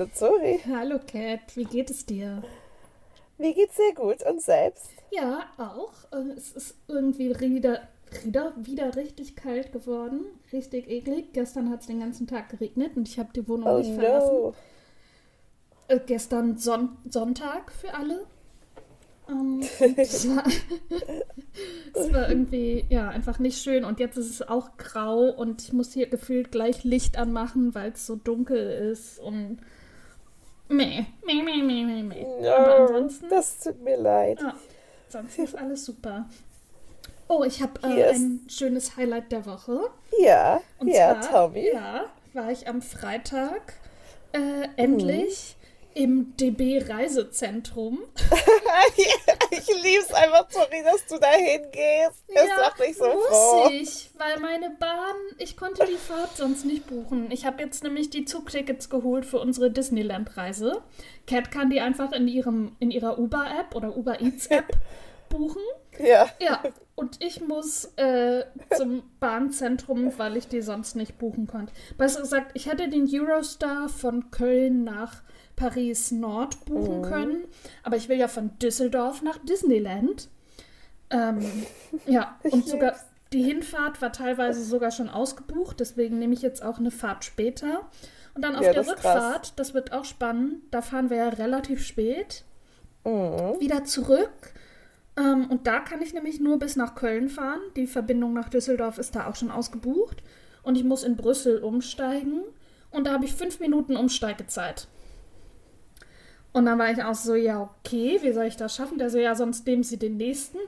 Hallo Zori. Hallo Cat, wie geht es dir? Mir geht's sehr gut und selbst? Ja, auch. Äh, es ist irgendwie wieder, wieder, wieder richtig kalt geworden. Richtig eklig. Gestern hat es den ganzen Tag geregnet und ich habe die Wohnung Oh nicht verlassen. no. Äh, gestern Son Sonntag für alle. Ähm, es, war, es war irgendwie, ja, einfach nicht schön. Und jetzt ist es auch grau und ich muss hier gefühlt gleich Licht anmachen, weil es so dunkel ist und meh, meh, meh, meh, meh, meh. Aber No, ansonsten, das tut mir leid. ja, sonst ist alles super. Oh, ich habe äh, Yes. ein schönes Highlight der Woche. Ja, Und ja, zwar, Tommy. Ja, war ich am Freitag äh, endlich im DB Reisezentrum. ich lieb's einfach, Tori, dass du da hingehst. Das macht mich so muss froh. ich, weil meine Bahn, ich konnte die Fahrt sonst nicht buchen. Ich habe jetzt nämlich die Zugtickets geholt für unsere Disneyland-Reise. Cat kann die einfach in, ihrem, in ihrer Uber-App oder Uber Eats-App buchen. Ja, Ja, und ich muss äh, zum Bahnzentrum, weil ich die sonst nicht buchen konnte. Besser gesagt, ich hätte den Eurostar von Köln nach Paris Nord buchen können, aber ich will ja von Düsseldorf nach Disneyland. Ähm, ja, und sogar die Hinfahrt war teilweise sogar schon ausgebucht, deswegen nehme ich jetzt auch eine Fahrt später. Und dann auf Ja, der das. Rückfahrt, das wird auch spannend, da fahren wir ja relativ spät Mhm. wieder zurück. Ähm, und da kann ich nämlich nur bis nach Köln fahren. Die Verbindung nach Düsseldorf ist da auch schon ausgebucht. Und ich muss in Brüssel umsteigen. Und da habe ich fünf Minuten Umsteigezeit. Und dann war ich auch so, ja, okay, wie soll ich das schaffen? Der so, ja, sonst nehmen Sie den nächsten.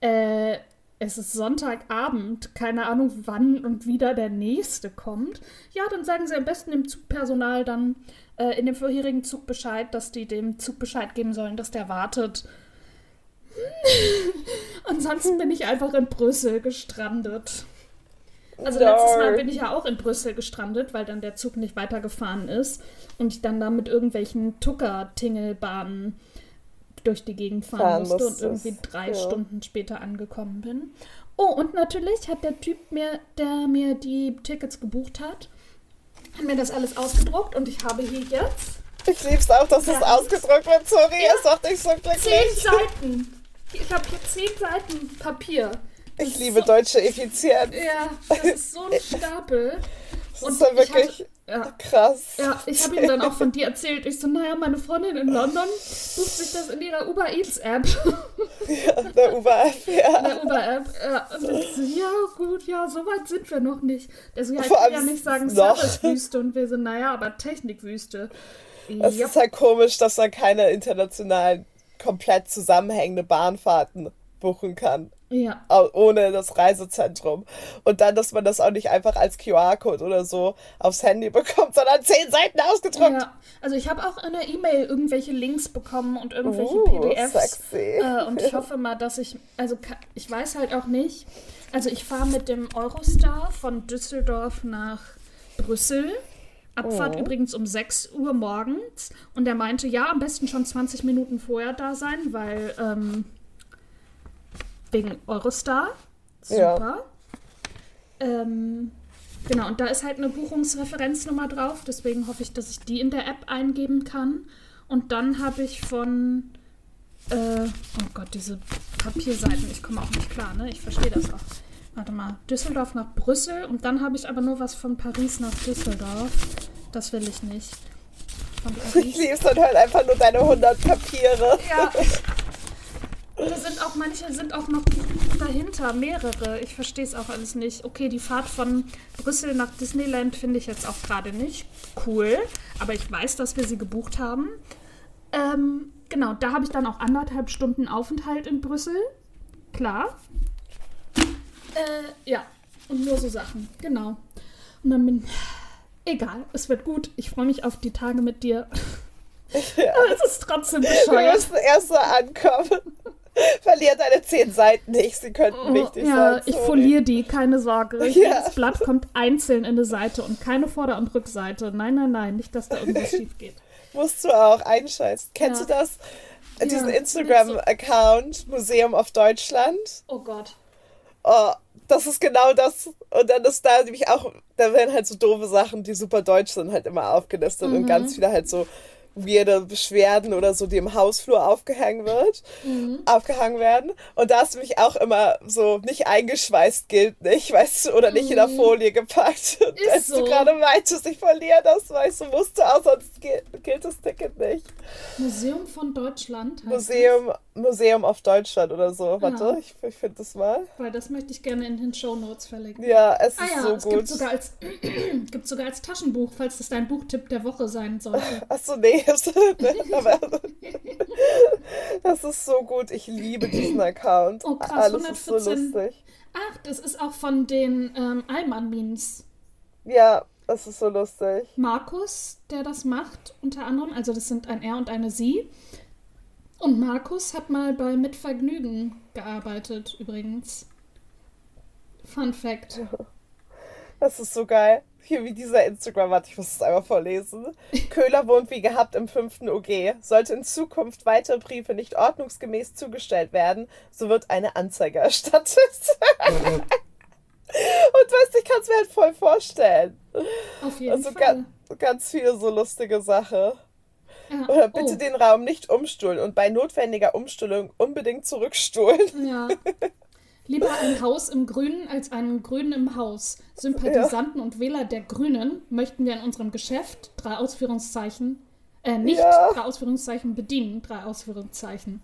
Äh, es ist Sonntagabend, keine Ahnung, wann und wieder der nächste kommt. Ja, dann sagen Sie am besten dem Zugpersonal dann äh, in dem vorherigen Zug Bescheid, dass die dem Zug Bescheid geben sollen, dass der wartet. Ansonsten bin ich einfach in Brüssel gestrandet. Also letztes Mal bin ich ja auch in Brüssel gestrandet, weil dann der Zug nicht weitergefahren ist und ich dann da mit irgendwelchen Tucker-Tingelbahnen durch die Gegend fahren, musste und irgendwie drei ja. Stunden später angekommen bin. Oh, und natürlich hat der Typ mir, der mir die Tickets gebucht hat, hat mir das alles ausgedruckt und ich habe hier jetzt Ich lieb's auch, dass es Ja. ausgedruckt wird, Tori. Es macht dich so zehn glücklich. Seiten. Ich habe hier zehn Seiten Papier. Das Ich liebe so, deutsche Effizienz. Ja, das ist so ein Stapel. Das Und ist ja ich wirklich hatte- Ja, krass. Ja, ich habe ihm dann auch von dir erzählt. Ich so, naja, meine Freundin in London bucht sich das in ihrer Uber Eats App. Ja, der Uber-App, In ja. der Uber App. Ja, und ich so, ja, gut, ja, so weit sind wir noch nicht. Der so, ja, ich will ja nicht sagen. Servicewüste. Und wir so, naja, aber Technikwüste. Es Ja, ist halt komisch, dass man keine internationalen, komplett zusammenhängende Bahnfahrten buchen kann. ja, ohne das Reisezentrum. Und dann, dass man das auch nicht einfach als QR-Code oder so aufs Handy bekommt, sondern zehn Seiten ausgedruckt. ja. Also ich habe auch in der E-Mail irgendwelche Links bekommen und irgendwelche Uh, PDFs. sexy. Äh, und ich hoffe mal, dass ich, also ka- ich weiß halt auch nicht, also ich fahre mit dem Eurostar von Düsseldorf nach Brüssel. Abfahrt Oh. übrigens um 6 Uhr morgens. Und er meinte, ja, am besten schon 20 Minuten vorher da sein, weil ähm, wegen Eurostar. Ja. Super. Ähm, genau, und da ist halt eine Buchungsreferenznummer drauf, deswegen hoffe ich, dass ich die in der App eingeben kann. Und dann habe ich von, äh, oh Gott, diese Papierseiten, ich komme auch nicht klar, ne? Ich verstehe das auch. Warte mal, Düsseldorf nach Brüssel und dann habe ich aber nur was von Paris nach Düsseldorf. Das will ich nicht. Von Ich lieb's dann halt einfach nur deine 100 Papiere. Ja. Und da sind auch manche sind auch noch dahinter, mehrere. Ich verstehe es auch alles nicht. Okay, die Fahrt von Brüssel nach Disneyland finde ich jetzt auch gerade nicht cool, aber ich weiß, dass wir sie gebucht haben. Ähm, genau, da habe ich dann auch anderthalb Stunden Aufenthalt in Brüssel. Klar. Äh, ja, und nur so Sachen. Genau. Und dann bin. Egal, es wird gut. Ich freue mich auf die Tage mit dir. Aber es ist trotzdem Wir bescheuert. müssen erst so ankommen. Verlier deine 10 Seiten nicht, sie könnten wichtig Oh, ja, sein. ich sorry. foliere die, keine Sorge. Ja. Jedes Blatt kommt einzeln in eine Seite und keine Vorder- und Rückseite. Nein, nein, nein, nicht, dass da irgendwas schief geht. Musst du auch einscheißen. Kennst Ja. du das? Diesen Ja, Instagram-Account Museum of Deutschland. Oh Gott. oh, das ist genau das. Und dann ist da nämlich auch, da werden halt so doofe Sachen, die super deutsch sind, halt immer aufgelistet Mhm. und ganz viele halt so weirde Beschwerden oder so, die im Hausflur aufgehangen wird, Mhm. aufgehangen werden. Und da ist nämlich auch immer so nicht eingeschweißt gilt nicht, weißt du, oder nicht in der Folie gepackt. Mhm. Ist als so. du gerade meintest, ich verliere das, weil ich so musste, auch sonst gilt, gilt das Ticket nicht. Museum von Deutschland. Museum, Museum of Deutschland oder so. Warte, Ja. ich, ich finde das mal. Das, weil das möchte ich gerne in den Shownotes verlinken. Ja, es ist Ah ja, so es gut. gibt sogar, als, gibt sogar als Taschenbuch, falls das dein Buchtipp der Woche sein sollte. Achso, nee. Aber das ist so gut. Ich liebe diesen Account. Oh, krass, Alles ist so 114. lustig. Ach, das ist auch von den ähm, Allmann-Memes. Ja, das ist so lustig. Markus, der das macht, unter anderem. Also das sind ein Er und eine Sie. Und Markus hat mal bei Mit Vergnügen gearbeitet, übrigens. Fun Fact. Das ist so geil. Hier wie dieser Instagram, warte, ich muss es einmal vorlesen. Köhler wohnt wie gehabt im fünften OG. Sollte in Zukunft weitere Briefe nicht ordnungsgemäß zugestellt werden, so wird eine Anzeige erstattet. Und weißt ich kann es mir halt voll vorstellen. Auf jeden Also Fall. ganz, ganz viele so lustige Sachen. Ja. Oder bitte oh, den Raum nicht umstuhlen und bei notwendiger Umstuhlung unbedingt zurückstuhlen. Ja. Lieber ein Haus im Grünen als einen Grünen im Haus. Sympathisanten und Wähler der Grünen möchten wir in unserem Geschäft, drei Ausführungszeichen, äh, nicht Ja. drei Ausführungszeichen bedienen, drei Ausführungszeichen.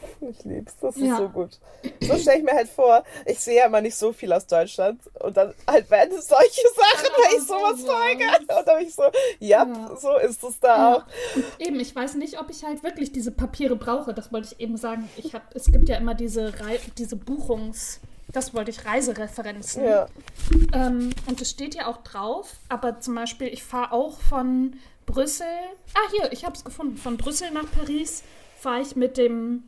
Ich lieb's, das ist Ja. so gut. So stelle ich mir halt vor, ich sehe ja immer nicht so viel aus Deutschland und dann halt werden es solche Sachen, Ja, wenn ich sowas folge. Und dann bin ich so, ja, Ja. so ist es da auch. Und eben, ich weiß nicht, ob ich halt wirklich diese Papiere brauche. Das wollte ich eben sagen. Ich hab, es gibt ja immer diese, Rei diese Buchungs... Das wollte ich, Reisereferenzen. Ja. Ähm, und es steht ja auch drauf, aber zum Beispiel, ich fahre auch von Brüssel. Ah, hier, ich habe es gefunden. Von Brüssel nach Paris fahre ich mit dem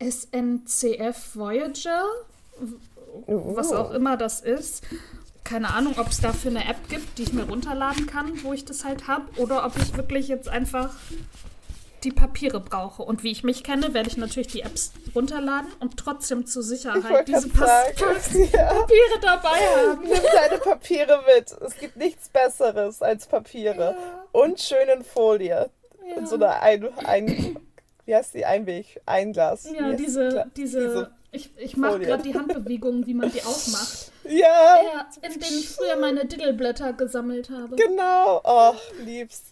SNCF Voyager, was auch immer das ist. Keine Ahnung, ob es dafür eine App gibt, die ich mir runterladen kann, wo ich das halt habe, oder ob ich wirklich jetzt einfach die Papiere brauche. Und wie ich mich kenne, werde ich natürlich die Apps runterladen und trotzdem zur Ich Sicherheit diese Pass sagen, ja, Papiere dabei haben. nimm deine Papiere mit. Es gibt nichts Besseres als Papiere. Und schön in Folie. In so einer ein, ein wie heißt die Einweg, Einglas. Ja, diese, Gla- diese, ich, ich mache gerade die Handbewegungen, wie man die aufmacht. Ja, Ja, in denen ich früher meine Diddleblätter gesammelt habe. genau. Oh, lieb's.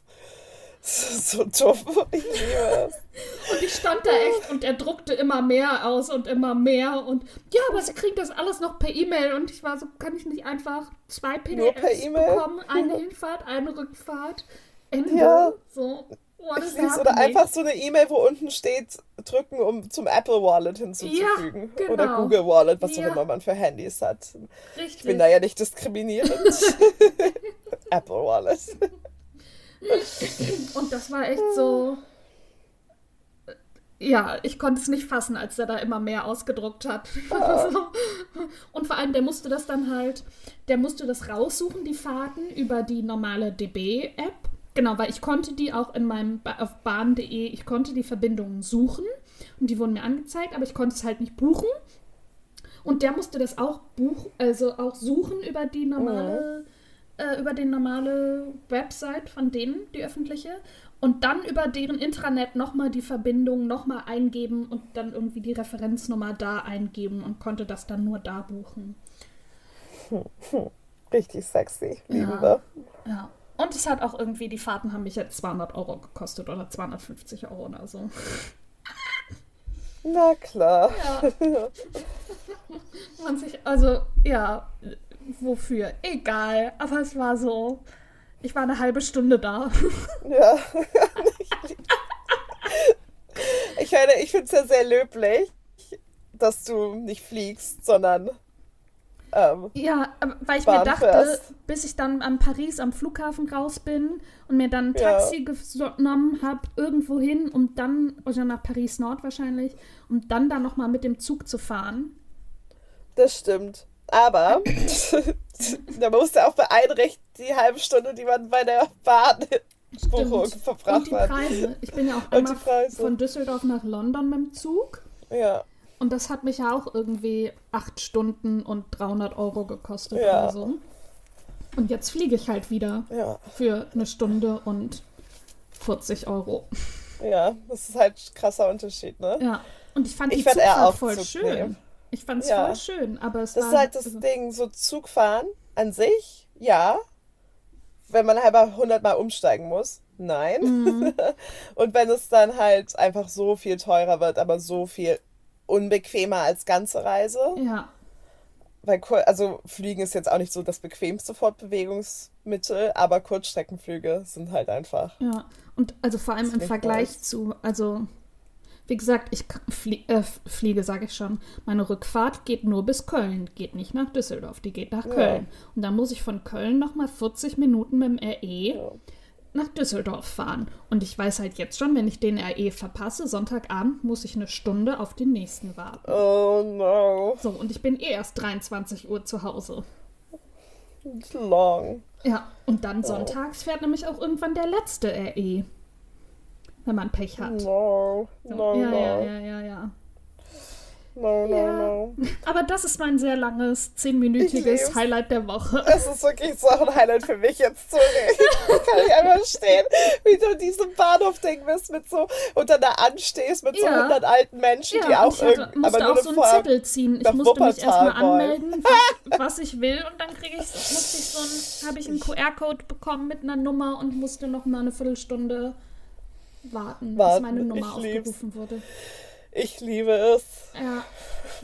So dumm. Ich liebe es. Und ich stand da echt und er druckte immer mehr aus und immer mehr und ja, aber sie kriegen das alles noch per E-Mail und ich war so, kann ich nicht einfach zwei Nur per PDFs E-Mail? bekommen, eine Hinfahrt, eine Rückfahrt, Ende. Ja. So, what is Ich lieb's. Oder einfach so eine E-Mail, wo unten steht, drücken, um zum Apple Wallet hinzuzufügen. Ja, Oder genau. Google Wallet, was Ja. auch immer man für Handys hat. Richtig. Ich bin da ja nicht diskriminierend. Apple Wallet. Und das war echt so. Ja, ich konnte es nicht fassen, als er da immer mehr ausgedruckt hat. So. Und vor allem, der musste das dann halt, der musste das raussuchen, die Fahrten, über die normale DB-App. Genau, weil ich konnte die auch in meinem, auf bahn.de, ich konnte die Verbindungen suchen und die wurden mir angezeigt, aber ich konnte es halt nicht buchen. Und der musste das auch buch, also auch suchen über die normale, äh, über die normale Website von denen, die öffentliche. Und dann über deren Intranet nochmal die Verbindung nochmal eingeben und dann irgendwie die Referenznummer da eingeben und konnte das dann nur da buchen. Richtig sexy. Lieben Ja. wir. Ja. Und es hat auch irgendwie, die Fahrten haben mich jetzt 200 Euro gekostet oder 250 Euro oder so. Na klar. Ja. Man sich, also, ja, wofür? Egal. Aber es war so. Ich war eine halbe Stunde da. Ja. ich meine, ich finde es ja sehr löblich, dass du nicht fliegst, sondern ähm, Ja, aber weil ich Bahn mir dachte, fährst. bis ich dann an Paris am Flughafen raus bin und mir dann ein Ja. Taxi genommen habe, irgendwo hin, um dann, oder nach Paris Nord wahrscheinlich, um dann da nochmal mit dem Zug zu fahren. das stimmt. Aber da musst du auch beeinrichten, die halbe Stunde, die man bei der Bahnbuchung Stimmt. Und verbracht die hat. Preise. Ich bin ja auch die einmal von Düsseldorf nach London mit dem Zug. Ja. Und das hat mich ja auch irgendwie acht Stunden und 300 Euro gekostet Ja. oder so. Und jetzt fliege ich halt wieder Ja, für eine Stunde und 40 Euro. ja, das ist halt ein krasser Unterschied, ne? Ja. Und ich fand Ich die eher Zugfahrt auch voll Zug schön. nehmen. Ich fand es Ja. voll schön, aber es Das war ist halt das also- Ding, so Zugfahren an sich, ja. Wenn man halt mal 100 Mal umsteigen muss, nein. Mhm. Und wenn es dann halt einfach so viel teurer wird, aber so viel unbequemer als ganze Reise. Ja, Weil, also Fliegen ist jetzt auch nicht so das bequemste Fortbewegungsmittel, aber Kurzstreckenflüge sind halt einfach. ja. Und also vor allem im Vergleich nice. zu, also wie gesagt, ich flie äh, fliege, sage ich schon. Meine Rückfahrt geht nur bis Köln, geht nicht nach Düsseldorf, die geht nach Ja. Köln. Und dann muss ich von Köln nochmal 40 Minuten mit dem RE Ja. Nach Düsseldorf fahren. Und ich weiß halt jetzt schon, wenn ich den RE verpasse, Sonntagabend muss ich eine Stunde auf den nächsten warten. Oh no, So, und ich bin eh erst 23 Uhr zu Hause. it's long. Ja, und dann sonntags fährt nämlich auch irgendwann der letzte RE. Wenn man Pech hat. No, So, no, ja, no, ja, ja, ja, ja. No, no, Ja. no. Aber das ist mein sehr langes, zehnminütiges. Highlight der Woche. Es ist wirklich so ein Highlight für mich jetzt zu Kann ich einfach stehen, wie du in diesem Bahnhof-Ding bist mit so und dann da anstehst mit so Ja. 100 alten Menschen, die Ja, und auch ich hatte, irgend, musste aber nur auch so einen Zettel ziehen. Ich musste mich Wuppertal erstmal wollen. anmelden, was, was ich will. Und dann kriege ich, musste ich so ein, habe ich einen QR-Code bekommen mit einer Nummer und musste noch mal eine Viertelstunde warten, bis Warten, meine Nummer lieb's. aufgerufen wurde. Ich liebe es. Ja,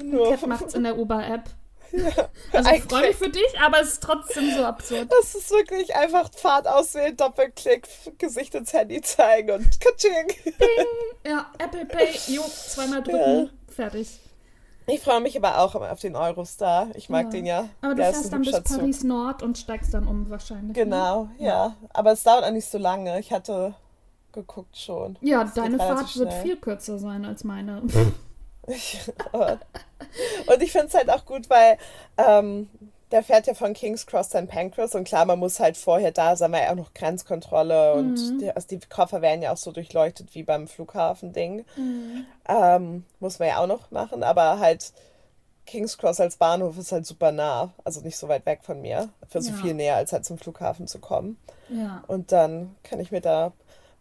Nur, Cat macht's in der Uber-App. Also ich freue mich für dich, aber es ist trotzdem so absurd. das ist wirklich einfach Fahrt auswählen, Doppelklick, Gesicht ins Handy zeigen und Katsching. Ja, Apple Pay, jo, zweimal drücken, fertig. Ich freue mich aber auch immer auf den Eurostar. Ich mag Ja. den ja. Aber du Der fährst dann bis. Paris Nord und steigst dann um wahrscheinlich. ne? Genau, ja. Aber es dauert auch nicht so lange. Ich hatte geguckt schon. Ja, geht deine Fahrt wird viel kürzer sein als meine. Und ich finde es halt auch gut, weil ähm, der fährt ja von King's Cross St. Pancras und klar, man muss halt vorher da sein, weil ja auch noch Grenzkontrolle und Mhm. die, also die Koffer werden ja auch so durchleuchtet wie beim Flughafen-Ding. Ähm, muss man ja auch noch machen, aber halt King's Cross als Bahnhof ist halt super nah, also nicht so weit weg von mir, für so Ja. viel näher, als halt zum Flughafen zu kommen. Ja. Und dann kann ich mir da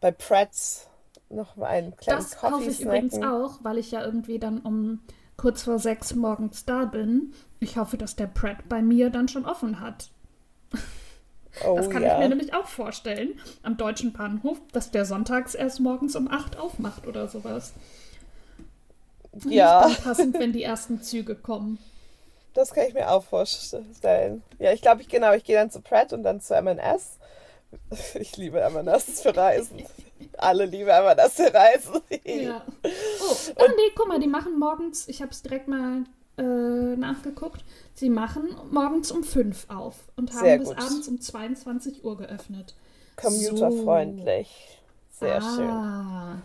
bei Pretz noch mal einen kleinen Das kaufe Coffee ich übrigens snacken. auch, weil ich ja irgendwie dann um kurz vor sechs morgens da bin. Ich hoffe, dass der Pratt bei mir dann schon offen hat. Oh Das kann ja. ich mir nämlich auch vorstellen. Am deutschen Bahnhof, dass der sonntags erst morgens um acht aufmacht oder sowas. ja. Passend, wenn die ersten Züge kommen. Das kann ich mir auch vorstellen. Ja, ich glaube, ich genau, ich gehe dann zu Pratt und dann zu M&S. Ich liebe M&S für Reisen. Alle lieben M&S für Reisen. Ja. Oh, ah, nee, guck mal, die machen morgens, ich habe es direkt mal äh, nachgeguckt, sie machen morgens um fünf auf und haben Sehr bis abends um 22 Uhr geöffnet. Commuterfreundlich. Sehr schön. ah,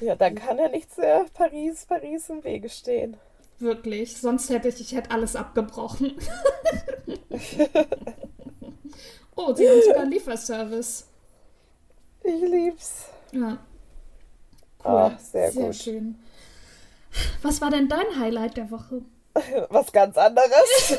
Ja, dann kann ja nichts mehr Paris, Paris im Wege stehen. Wirklich, sonst hätte ich, ich hätte alles abgebrochen. oh, sie haben sogar Lieferservice. Ich lieb's. Ja. Cool. Ah, sehr gut. schön. Was war denn dein Highlight der Woche? Was ganz anderes.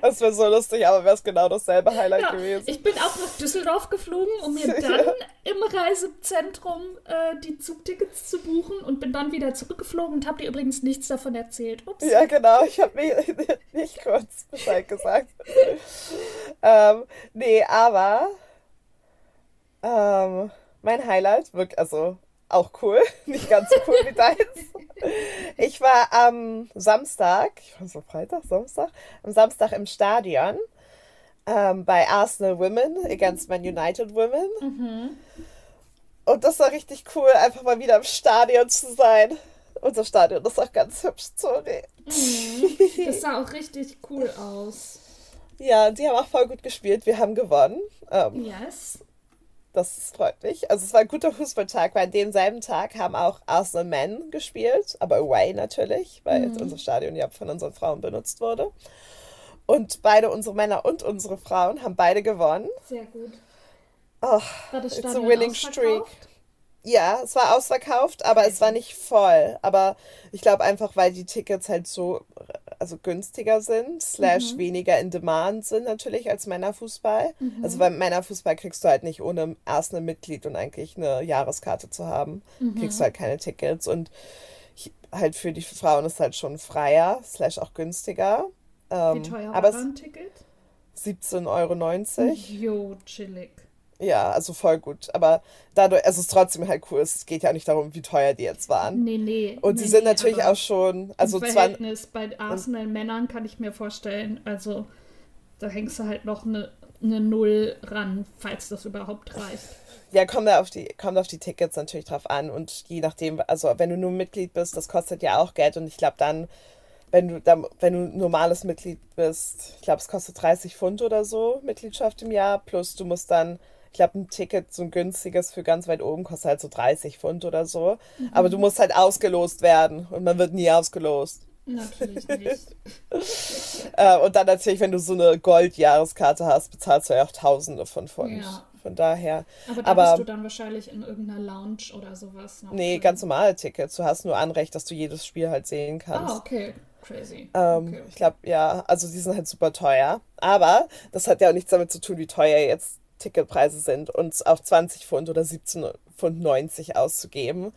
Das wäre so lustig, aber wäre es genau dasselbe Highlight Ja, gewesen. ich bin auch nach Düsseldorf geflogen, um mir dann im Reisezentrum äh, die Zugtickets zu buchen und bin dann wieder zurückgeflogen und habe dir übrigens nichts davon erzählt. Ups. Ja, genau. Ich habe mir nicht kurz Bescheid gesagt. ähm, nee, aber ähm, mein Highlight, wirklich, also auch cool, nicht ganz so cool wie deins. Ich war am Samstag, ich war so Freitag, Samstag, am Samstag im Stadion ähm, bei Arsenal Women against Man United Women. Mhm. Und das war richtig cool, einfach mal wieder im Stadion zu sein. Unser Stadion ist auch ganz hübsch, sorry. Mhm. Das sah auch richtig cool aus. Ja, die haben auch voll gut gespielt. Wir haben gewonnen. Ähm, Yes. Das freut mich. Also es war ein guter Fußballtag, weil an demselben Tag haben auch Arsenal Men gespielt, aber away natürlich, weil unser Stadion ja von unseren Frauen benutzt wurde. Und beide unsere Männer und unsere Frauen haben beide gewonnen. Sehr gut. Oh, War das it's a Stadion winning streak. Ja, es war ausverkauft, aber es war nicht voll. Aber ich glaube einfach, weil die Tickets halt so also günstiger sind, slash Mhm. weniger in Demand sind natürlich als Männerfußball. Also beim Männerfußball kriegst du halt nicht ohne erst ein Mitglied und eigentlich eine Jahreskarte zu haben, kriegst du halt keine Tickets. Und ich, halt für die Frauen ist halt schon freier, slash auch günstiger. Wie Ähm, teuer aber war es ein Ticket? 17,90 Euro. Jo, chillig. Ja, also voll gut. Aber dadurch, also es ist trotzdem halt cool. Es geht ja nicht darum, wie teuer die jetzt waren. Nee, nee. Und nee, sie sind nee, natürlich auch schon, also Im Verhältnis bei Arsenal-Männern kann ich mir vorstellen, also da hängst du halt noch eine, eine Null ran, falls das überhaupt reicht. ja, kommt da auf die, kommt auf die Tickets natürlich drauf an. Und je nachdem, also wenn du nur Mitglied bist, das kostet ja auch Geld. Und ich glaube dann, wenn du dann, wenn du normales Mitglied bist, ich glaube, es kostet 30 Pfund oder so, Mitgliedschaft im Jahr, plus du musst dann, ich glaube, ein Ticket, so ein günstiges für ganz weit oben, kostet halt so 30 Pfund oder so. Aber du musst halt ausgelost werden und man wird nie ausgelost. Natürlich nicht. Äh, und dann natürlich, wenn du so eine Gold-Jahreskarte hast, bezahlst du ja auch Tausende von Pfund. Ja. Von daher. Aber da Aber- bist du dann wahrscheinlich in irgendeiner Lounge oder sowas. Noch Nee, drin. ganz normale Tickets. Du hast nur Anrecht, dass du jedes Spiel halt sehen kannst. Ah, okay. Crazy. Ähm, okay. Ich glaube, ja, also die sind halt super teuer. Aber das hat ja auch nichts damit zu tun, wie teuer jetzt Ticketpreise sind. Und auf 20 Pfund oder 17 Pfund 90 auszugeben,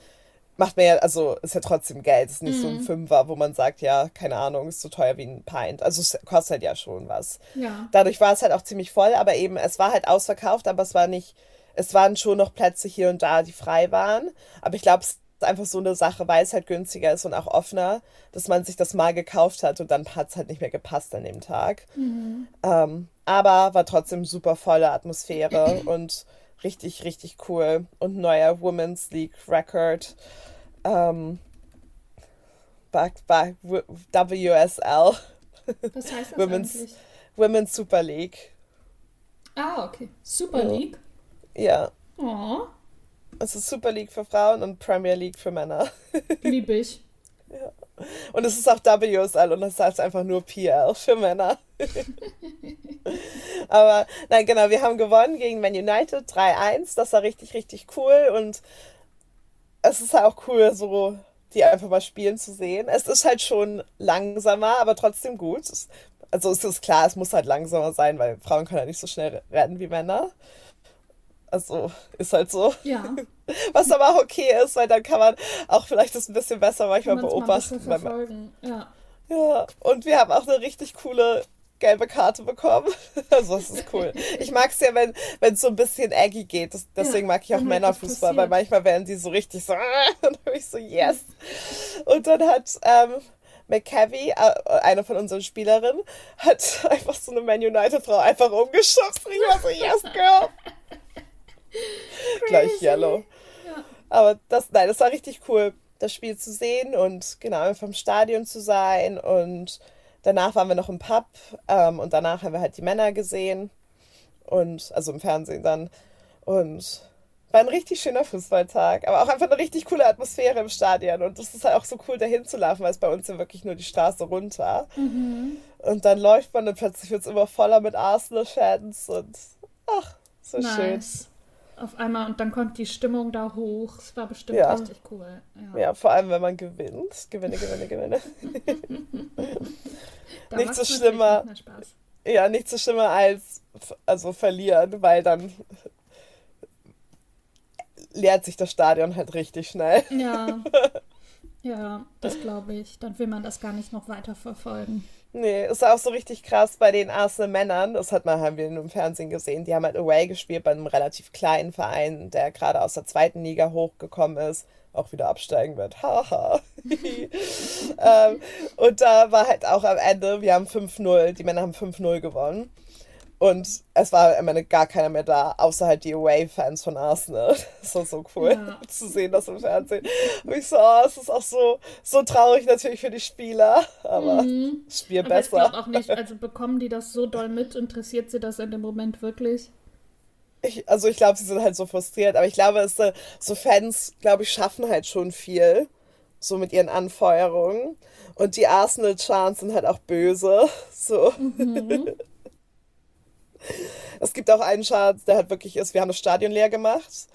macht mir ja, also ist ja trotzdem Geld. Ist nicht so Mhm. ein Fünfer, wo man sagt, ja, keine Ahnung, ist so teuer wie ein Pint. Also es kostet ja schon was. Ja. Dadurch war es halt auch ziemlich voll, aber eben, es war halt ausverkauft, aber es war nicht, es waren schon noch Plätze hier und da, die frei waren. Aber ich glaube, es ist einfach so eine Sache, weil es halt günstiger ist und auch offener, dass man sich das mal gekauft hat und dann hat es halt nicht mehr gepasst an dem Tag. Ähm, aber war trotzdem super volle Atmosphäre und richtig, richtig cool. Und neuer Women's League Record. Ähm, W- WSL, Was heißt das Women's- eigentlich? Women's Super League. Ah, okay. Super. League. Ja, Oh, es ist Super League für Frauen und Premier League für Männer. lieb ich. Und es ist auch WSL und das heißt einfach nur PL für Männer. Aber nein, genau, wir haben gewonnen gegen Man United 3-1. Das war richtig, richtig cool und es ist auch cool, so die einfach mal spielen zu sehen. Es ist halt schon langsamer, aber trotzdem gut. Also es ist klar, es muss halt langsamer sein, weil Frauen können halt nicht so schnell rennen wie Männer. Also ist halt so. Ja, Was aber auch okay ist, weil dann kann man auch vielleicht das ein bisschen besser manchmal mal beobachten. Man, verfolgen. Ja. ja, und wir haben auch eine richtig coole gelbe Karte bekommen. Also das ist cool. Ich mag es ja, wenn es so ein bisschen aggy geht. Das, deswegen Ja, mag ich auch Männerfußball, weil manchmal werden die so richtig so und dann ich so, yes. Und dann hat ähm, McCavy, äh, eine von unseren Spielerinnen, hat einfach so eine Man United-Frau einfach umgeschubst. Und ich war so, yes, girl. Gleich yellow. Ja. Aber das, nein, das war richtig cool, das Spiel zu sehen und genau einfach im Stadion zu sein. Und danach waren wir noch im Pub ähm, und danach haben wir halt die Männer gesehen. Und also im Fernsehen dann. Und war ein richtig schöner Fußballtag, aber auch einfach eine richtig coole Atmosphäre im Stadion. Und das ist halt auch so cool, dahin zu laufen, weil es bei uns ja wirklich nur die Straße runter. Und dann läuft man und plötzlich wird es immer voller mit Arsenal-Fans und ach, so schön. Auf einmal und dann kommt die Stimmung da hoch. Es war bestimmt Ja. richtig cool. Ja. Ja, vor allem, wenn man gewinnt. Gewinne, gewinne, gewinne. Nicht so schlimmer. Ja, nicht so schlimmer als also verlieren, weil dann leert sich das Stadion halt richtig schnell. Ja. Ja, das glaube ich. Dann will man das gar nicht noch weiter verfolgen. Nee, ist auch so richtig krass bei den Arsenal-Männern. Das hat man, haben wir im Fernsehen gesehen. Die haben halt Away gespielt bei einem relativ kleinen Verein, der gerade aus der zweiten Liga hochgekommen ist. Auch wieder absteigen wird. Haha. ähm, und da war halt auch am Ende, wir haben 5-0, die Männer haben 5-0 gewonnen. Und es war am Ende gar keiner mehr da, außer halt die Away-Fans von Arsenal. Das war so cool Ja. zu sehen, das im Fernsehen. Und ich so, oh, es ist auch so, so traurig natürlich für die Spieler, aber das Spiel Mhm. Aber ich besser. glaube auch nicht, also bekommen die das so doll mit? Interessiert sie das in dem Moment wirklich? Ich, also ich glaube, sie sind halt so frustriert, aber ich glaube, es, äh, so Fans, glaube ich, schaffen halt schon viel, so mit ihren Anfeuerungen. Und die Arsenal-Chants sind halt auch böse. So. Es gibt auch einen Chant, der halt wirklich ist, wir haben das Stadion leer gemacht.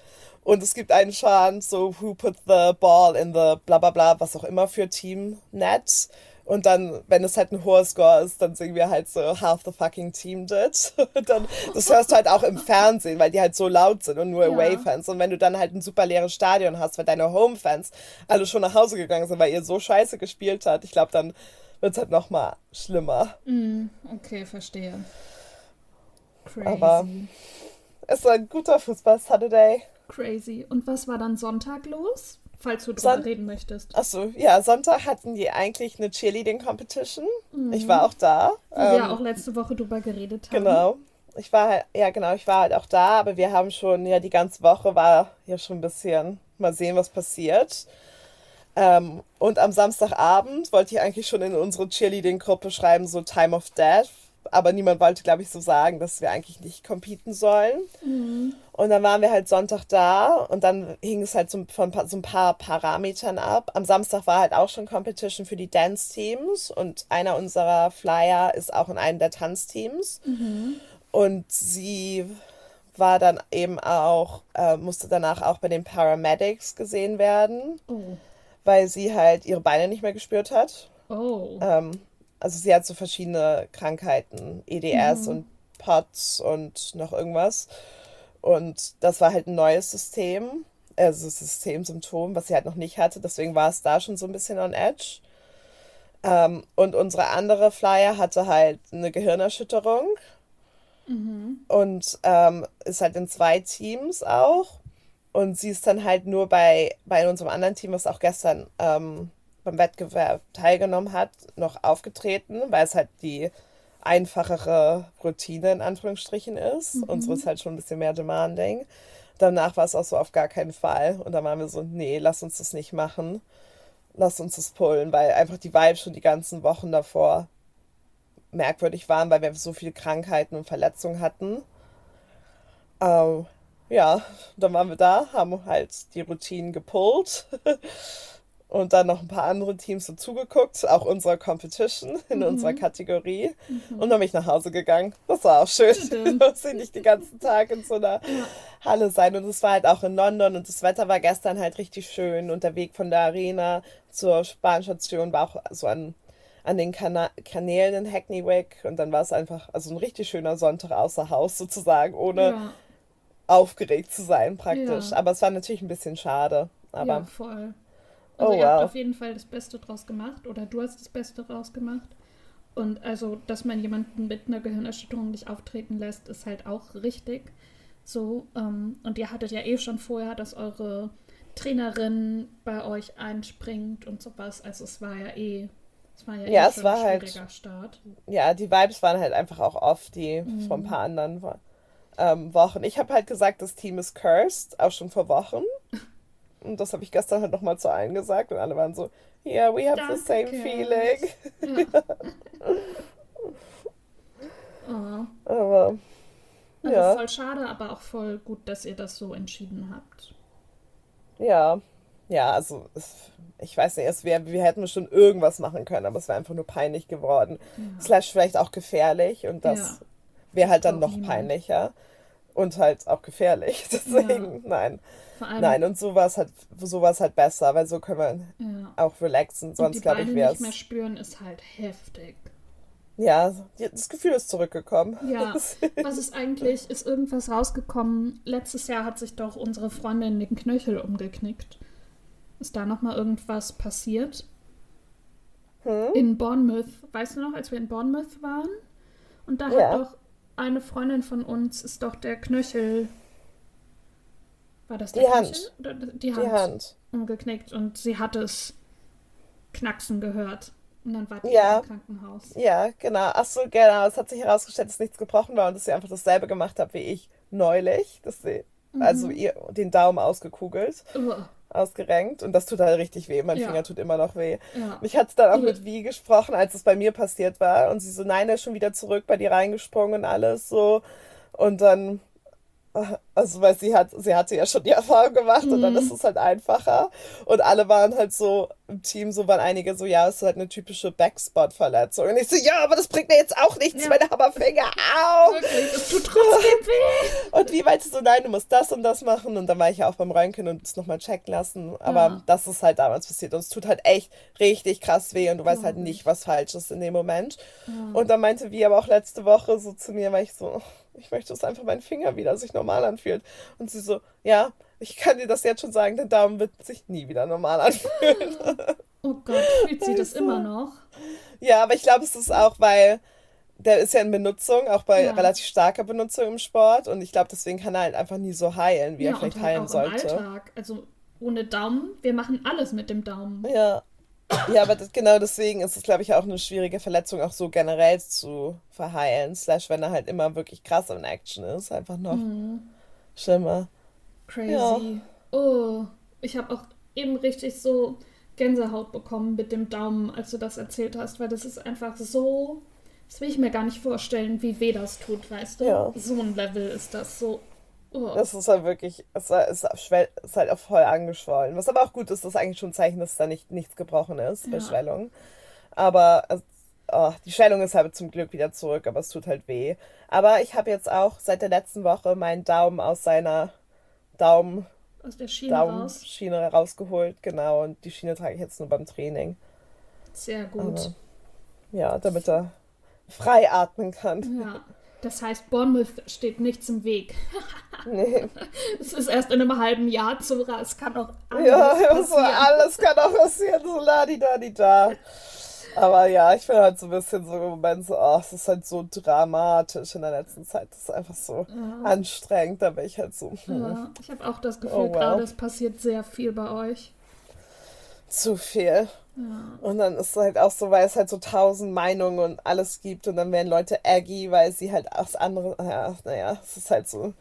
Und es gibt einen Chant, so, who put the ball in the bla bla bla, was auch immer für Team Net. Und dann, wenn es halt ein hoher Score ist, dann singen wir halt so Half the fucking team did. Und dann, das hörst du halt auch im Fernsehen, weil die halt so laut sind und nur Away-Fans. Und wenn du dann halt ein super leeres Stadion hast, weil deine Home-Fans alle schon nach Hause gegangen sind, weil ihr so scheiße gespielt hat, ich glaube, dann wird es halt nochmal schlimmer. Mm, okay, verstehe. Crazy. Aber es war ein guter Fußball-Saturday. Crazy. Und was war dann Sonntag los? Falls du drüber Son reden möchtest. Achso, ja, Sonntag hatten die eigentlich eine Cheerleading-Competition. Mhm. Ich war auch da. Wo ähm, wir auch letzte Woche drüber geredet haben. Genau. Ich war halt, ja genau, ich war halt auch da, aber wir haben schon, ja, die ganze Woche war ja schon ein bisschen, mal sehen, was passiert. Ähm, und am Samstagabend wollte ich eigentlich schon in unsere Cheerleading-Gruppe schreiben, so Time of Death, aber niemand wollte, glaube ich, so sagen, dass wir eigentlich nicht competen sollen. Mhm. Und dann waren wir halt Sonntag da und dann hing es halt so von so ein paar Parametern ab. Am Samstag war halt auch schon Competition für die Dance-Teams und einer unserer Flyer ist auch in einem der Tanzteams. Mhm. Und sie war dann eben auch, äh, musste danach auch bei den Paramedics gesehen werden, oh. weil sie halt ihre Beine nicht mehr gespürt hat. Oh. Ähm, also sie hat so verschiedene Krankheiten, EDS mhm. und POTS und noch irgendwas. Und das war halt ein neues System, also Systemsymptom, was sie halt noch nicht hatte. Deswegen war es da schon so ein bisschen on edge. Ähm, und unsere andere Flyer hatte halt eine Gehirnerschütterung mhm. und ähm, ist halt in zwei Teams auch. Und sie ist dann halt nur bei, bei unserem anderen Team, was auch gestern ähm, beim Wettbewerb teilgenommen hat, noch aufgetreten, weil es halt die einfachere Routine in Anführungsstrichen ist. Mhm. Unsere ist halt schon ein bisschen mehr demanding. Danach war es auch so auf gar keinen Fall. Und dann waren wir so, nee, lass uns das nicht machen. Lass uns das pullen, weil einfach die Vibes schon die ganzen Wochen davor merkwürdig waren, weil wir so viele Krankheiten und Verletzungen hatten. Ähm, ja, dann waren wir da, haben halt die Routinen gepullt. und dann noch ein paar andere Teams dazugeguckt, auch unserer Competition in mhm. unserer Kategorie. Mhm. Und dann bin ich nach Hause gegangen. Das war auch schön. Muss ich nicht den ganzen Tag in so einer. Halle sein. Und es war halt auch in London und das Wetter war gestern halt richtig schön. Und der Weg von der Arena zur Bahnstation war auch so an, an den Kana Kanälen in Hackneywick. Und dann war es einfach, also ein richtig schöner Sonntag außer Haus sozusagen, ohne ja. aufgeregt zu sein praktisch. Ja. Aber es war natürlich ein bisschen schade. Aber ja, voll. Also oh, ihr habt auf jeden Fall das Beste draus gemacht oder du hast das Beste draus gemacht. Und also, dass man jemanden mit einer Gehirnerschütterung nicht auftreten lässt, ist halt auch richtig. So, ähm, und ihr hattet ja eh schon vorher, dass eure Trainerin bei euch einspringt und sowas. Also es war ja eh, es war ja, ja eh es war ein halt, Start. Ja, die Vibes waren halt einfach auch oft die mhm. von ein paar anderen ähm, Wochen. Ich habe halt gesagt, das Team ist cursed, auch schon vor Wochen. Und das habe ich gestern halt nochmal zu allen gesagt und alle waren so, yeah, we have Danke. the same feeling. Ja. oh. Aber also ja. voll schade, aber auch voll gut, dass ihr das so entschieden habt. Ja, ja, also es, ich weiß nicht, es wär, wir hätten schon irgendwas machen können, aber es wäre einfach nur peinlich geworden. Ja. Slash vielleicht auch gefährlich und das ja. wäre halt dann noch peinlicher und halt auch gefährlich. Deswegen, ja. nein. Nein, und sowas halt, sowas halt besser, weil so können wir ja. auch relaxen. Sonst glaube ich wäre es. nicht mehr spüren ist halt heftig. Ja, das Gefühl ist zurückgekommen. Ja, was ist eigentlich, ist irgendwas rausgekommen? Letztes Jahr hat sich doch unsere Freundin den Knöchel umgeknickt. Ist da nochmal irgendwas passiert? Hm? In Bournemouth, weißt du noch, als wir in Bournemouth waren? Und da ja. hat doch eine Freundin von uns, ist doch der Knöchel war das der die Hand. Oder die Hand? Die Hand. Umgeknickt und sie hat es knacksen gehört. Und dann war die ja. im Krankenhaus. Ja, genau. Ach so, genau. Es hat sich herausgestellt, dass nichts gebrochen war und dass sie einfach dasselbe gemacht hat wie ich neulich. Dass sie, mhm. also ihr den Daumen ausgekugelt. Uh. Ausgerenkt. Und das tut halt richtig weh. Mein ja. Finger tut immer noch weh. Ja. Ich hatte dann auch mit Wie gesprochen, als es bei mir passiert war. Und sie so, nein, der ist schon wieder zurück bei dir reingesprungen und alles so. Und dann also weil sie hat, sie hatte ja schon die Erfahrung gemacht und dann ist es halt einfacher. Und alle waren halt so im Team, so waren einige so, ja, es ist halt eine typische Backspot-Verletzung. Und ich so, ja, aber das bringt mir jetzt auch nichts, Ja. meine Hammerfinger, au! Wirklich, es tut trotzdem weh. Und wie meinte so, nein, du musst das und das machen. Und dann war ich ja auch beim Röntgen und es nochmal checken lassen. Aber Ja. das ist halt damals passiert. Und es tut halt echt richtig krass weh und du weißt halt nicht, was falsch ist in dem Moment. Und dann meinte wie aber auch letzte Woche so zu mir, weil ich so, ich möchte, dass einfach mein Finger wieder sich normal anfühlt. Und sie so, ja, ich kann dir das jetzt schon sagen, der Daumen wird sich nie wieder normal anfühlen. Oh Gott, fühlt sie das immer noch? Ja, aber ich glaube, es ist auch, weil der ist ja in Benutzung, auch bei Ja. relativ starker Benutzung im Sport. Und ich glaube, deswegen kann er halt einfach nie so heilen, wie er vielleicht halt heilen auch sollte. Im Alltag. Also ohne Daumen, wir machen alles mit dem Daumen. Ja. Ja, aber das, genau deswegen ist es, glaube ich, auch eine schwierige Verletzung, auch so generell zu verheilen. Slash, wenn er halt immer wirklich krass in Action ist, einfach noch Mhm. schlimmer. Crazy. Ja. Oh, ich habe auch eben richtig so Gänsehaut bekommen mit dem Daumen, als du das erzählt hast, weil das ist einfach so. Das will ich mir gar nicht vorstellen, wie weh das tut, weißt du? Ja. So ein Level ist das so. Oh. Das ist halt wirklich, es ist, ist halt auch voll angeschwollen. Was aber auch gut ist, das ist eigentlich schon ein Zeichen, dass da nicht, nichts gebrochen ist bei Ja. Schwellung. Aber oh, die Schwellung ist halt zum Glück wieder zurück, aber es tut halt weh. Aber ich habe jetzt auch seit der letzten Woche meinen Daumen aus seiner Daumen, Aus der Schiene raus. Daumenschiene rausgeholt, genau. Und die Schiene trage ich jetzt nur beim Training. Sehr gut. Aber, ja, damit er frei atmen kann. Ja. Das heißt, Bournemouth steht nichts im Weg. Nee. Es ist erst in einem halben Jahr, Zora. Es kann auch alles Ja, passieren. so alles kann auch passieren, so ladi da di da. Aber ja, ich bin halt so ein bisschen so im Moment so, oh, es ist halt so dramatisch in der letzten Zeit. Das ist einfach so anstrengend. Da bin ich halt so, hm, Ja, ich habe auch das Gefühl, Oh, wow. gerade es passiert sehr viel bei euch. zu viel. Ja. Und dann ist es halt auch so, weil es halt so tausend Meinungen und alles gibt. Und dann werden Leute aggy, weil sie halt aus anderen, ja, naja, es ist halt so ein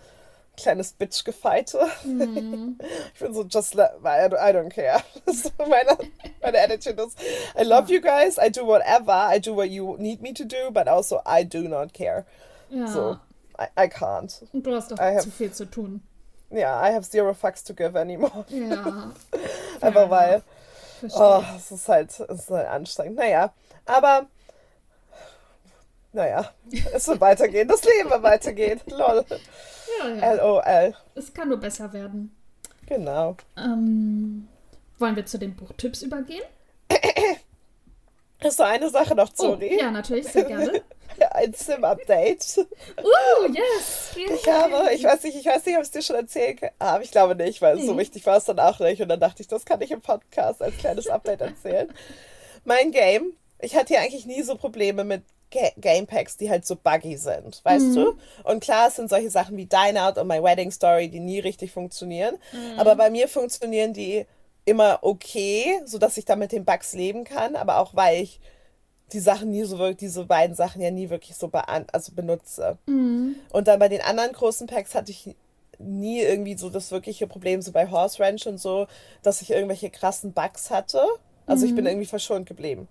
kleines Bitch-Gefeite. Ich bin so, just I, don't- I don't care. So meine, meine Attitude ist, I love you guys, I do whatever, I do what you need me to do, but also I do not care. ja. So, I, I can't. Und du hast doch I have- zu viel zu tun. Ja, I have zero fucks to give anymore. Ja. Einfach weil, Verstehe. oh, es ist halt, es ist halt anstrengend. Naja, aber, naja, es wird weitergehen, das Leben wird weitergehen. Lol. ja, ja. LOL. Es kann nur besser werden. Genau. Ähm, wollen wir zu den Buchtipps übergehen? Ist so eine Sache noch, Oh, sorry. ja, natürlich, sehr gerne. Ein Sim-Update. Uh, yes! Ich habe, ich weiß nicht, ich weiß nicht, ob ich es dir schon erzählen kann. Ah, ich glaube nicht, weil so Nee. wichtig war es dann auch nicht. Und dann dachte ich, das kann ich im Podcast als kleines Update erzählen. mein Game, ich hatte ja eigentlich nie so Probleme mit Ga Gamepacks, die halt so buggy sind, weißt du? Und klar, es sind solche Sachen wie Dine Out und My Wedding Story, die nie richtig funktionieren. Aber bei mir funktionieren die immer okay, sodass ich da mit den Bugs leben kann, aber auch weil ich die Sachen nie so wirklich, diese beiden Sachen ja nie wirklich so bean also benutze. Und dann bei den anderen großen Packs hatte ich nie irgendwie so das wirkliche Problem, so bei Horse Ranch und so, dass ich irgendwelche krassen Bugs hatte. Also ich bin irgendwie verschont geblieben.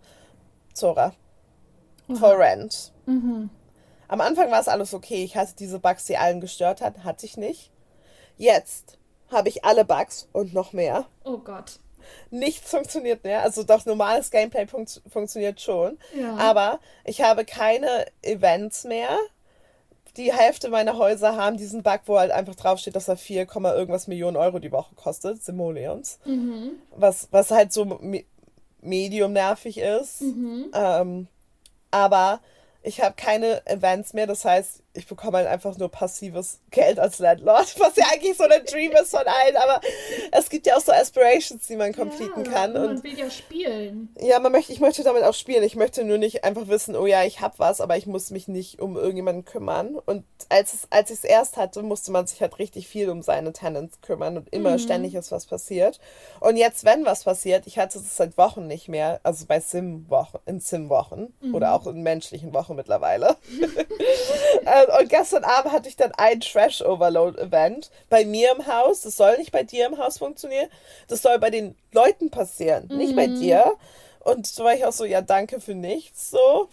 Zora. For Rent. Am Anfang war es alles okay. Ich hatte diese Bugs, die allen gestört hat, hatte ich nicht. Jetzt habe ich alle Bugs und noch mehr. Oh Gott. Nichts funktioniert mehr. Also doch normales Gameplay funkt funktioniert schon. Ja. Aber ich habe keine Events mehr. Die Hälfte meiner Häuser haben diesen Bug, wo halt einfach draufsteht, dass er 4, Komma irgendwas Millionen Euro die Woche kostet. Simoleons. Was, was halt so me medium nervig ist. Ähm, aber ich habe keine Events mehr. Das heißt, ich bekomme halt einfach nur passives Geld als Landlord, was ja eigentlich so der Dream ist von allen. Aber es gibt ja auch so Aspirations, die man completen ja, kann. Man Und will ja spielen. ja, man möchte, ich möchte damit auch spielen. Ich möchte nur nicht einfach wissen, oh ja, ich hab was, aber ich muss mich nicht um irgendjemanden kümmern. Und als, es, als ich es erst hatte, musste man sich halt richtig viel um seine Tenants kümmern und immer ständig ist was passiert. Und jetzt, wenn was passiert, ich hatte es seit Wochen nicht mehr, also bei Sim-Wochen, in Sim-Wochen oder auch in menschlichen Wochen mittlerweile. Äh, und gestern Abend hatte ich dann ein Trash-Overload-Event bei mir im Haus. Das soll nicht bei dir im Haus funktionieren. Das soll bei den Leuten passieren, nicht bei dir. Und so war ich auch so, ja, danke für nichts, so.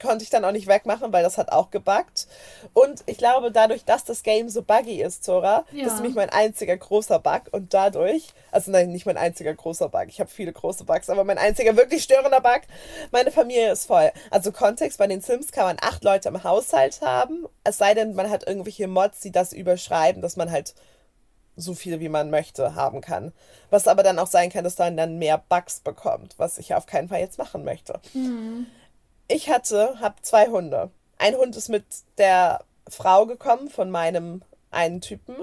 Konnte ich dann auch nicht wegmachen, weil das hat auch gebuggt. Und ich glaube, dadurch, dass das Game so buggy ist, Zora, Ja. das ist nämlich mein einziger großer Bug. Und dadurch, also nein, nicht mein einziger großer Bug, ich habe viele große Bugs, aber mein einziger wirklich störender Bug, meine Familie ist voll. Also Kontext, bei den Sims kann man acht Leute im Haushalt haben, es sei denn, man hat irgendwelche Mods, die das überschreiben, dass man halt so viel, wie man möchte, haben kann. Was aber dann auch sein kann, dass man dann mehr Bugs bekommt, was ich auf keinen Fall jetzt machen möchte. Ich hatte, habe zwei Hunde. Ein Hund ist mit der Frau gekommen von meinem einen Typen.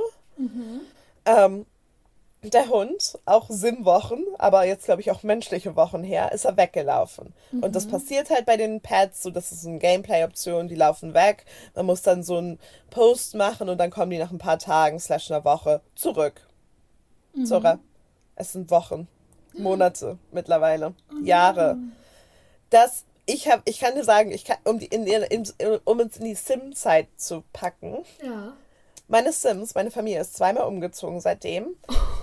Ähm, der Hund, auch Sim-Wochen, aber jetzt glaube ich auch menschliche Wochen her, ist er weggelaufen. Und das passiert halt bei den Pads, so das ist eine Gameplay-Option, die laufen weg. Man muss dann so einen Post machen und dann kommen die nach ein paar Tagen, slash einer Woche, zurück. Zora, es sind Wochen, Monate mittlerweile, Jahre. Das, ich habe, ich kann dir sagen, ich kann, um, die, in, in, um uns in die Sim-Zeit zu packen, Ja. meine Sims, meine Familie ist zweimal umgezogen seitdem.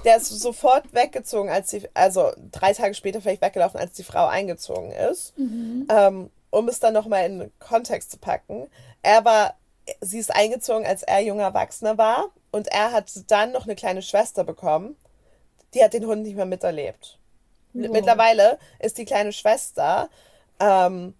Der ist sofort weggezogen, als sie, also drei Tage später vielleicht weggelaufen, als die Frau eingezogen ist. Ähm, um es dann nochmal in Kontext zu packen. Er war, sie ist eingezogen, als er junger Erwachsener war. Und er hat dann noch eine kleine Schwester bekommen. Die hat den Hund nicht mehr miterlebt. Wow. Mittlerweile ist die kleine Schwester ähm,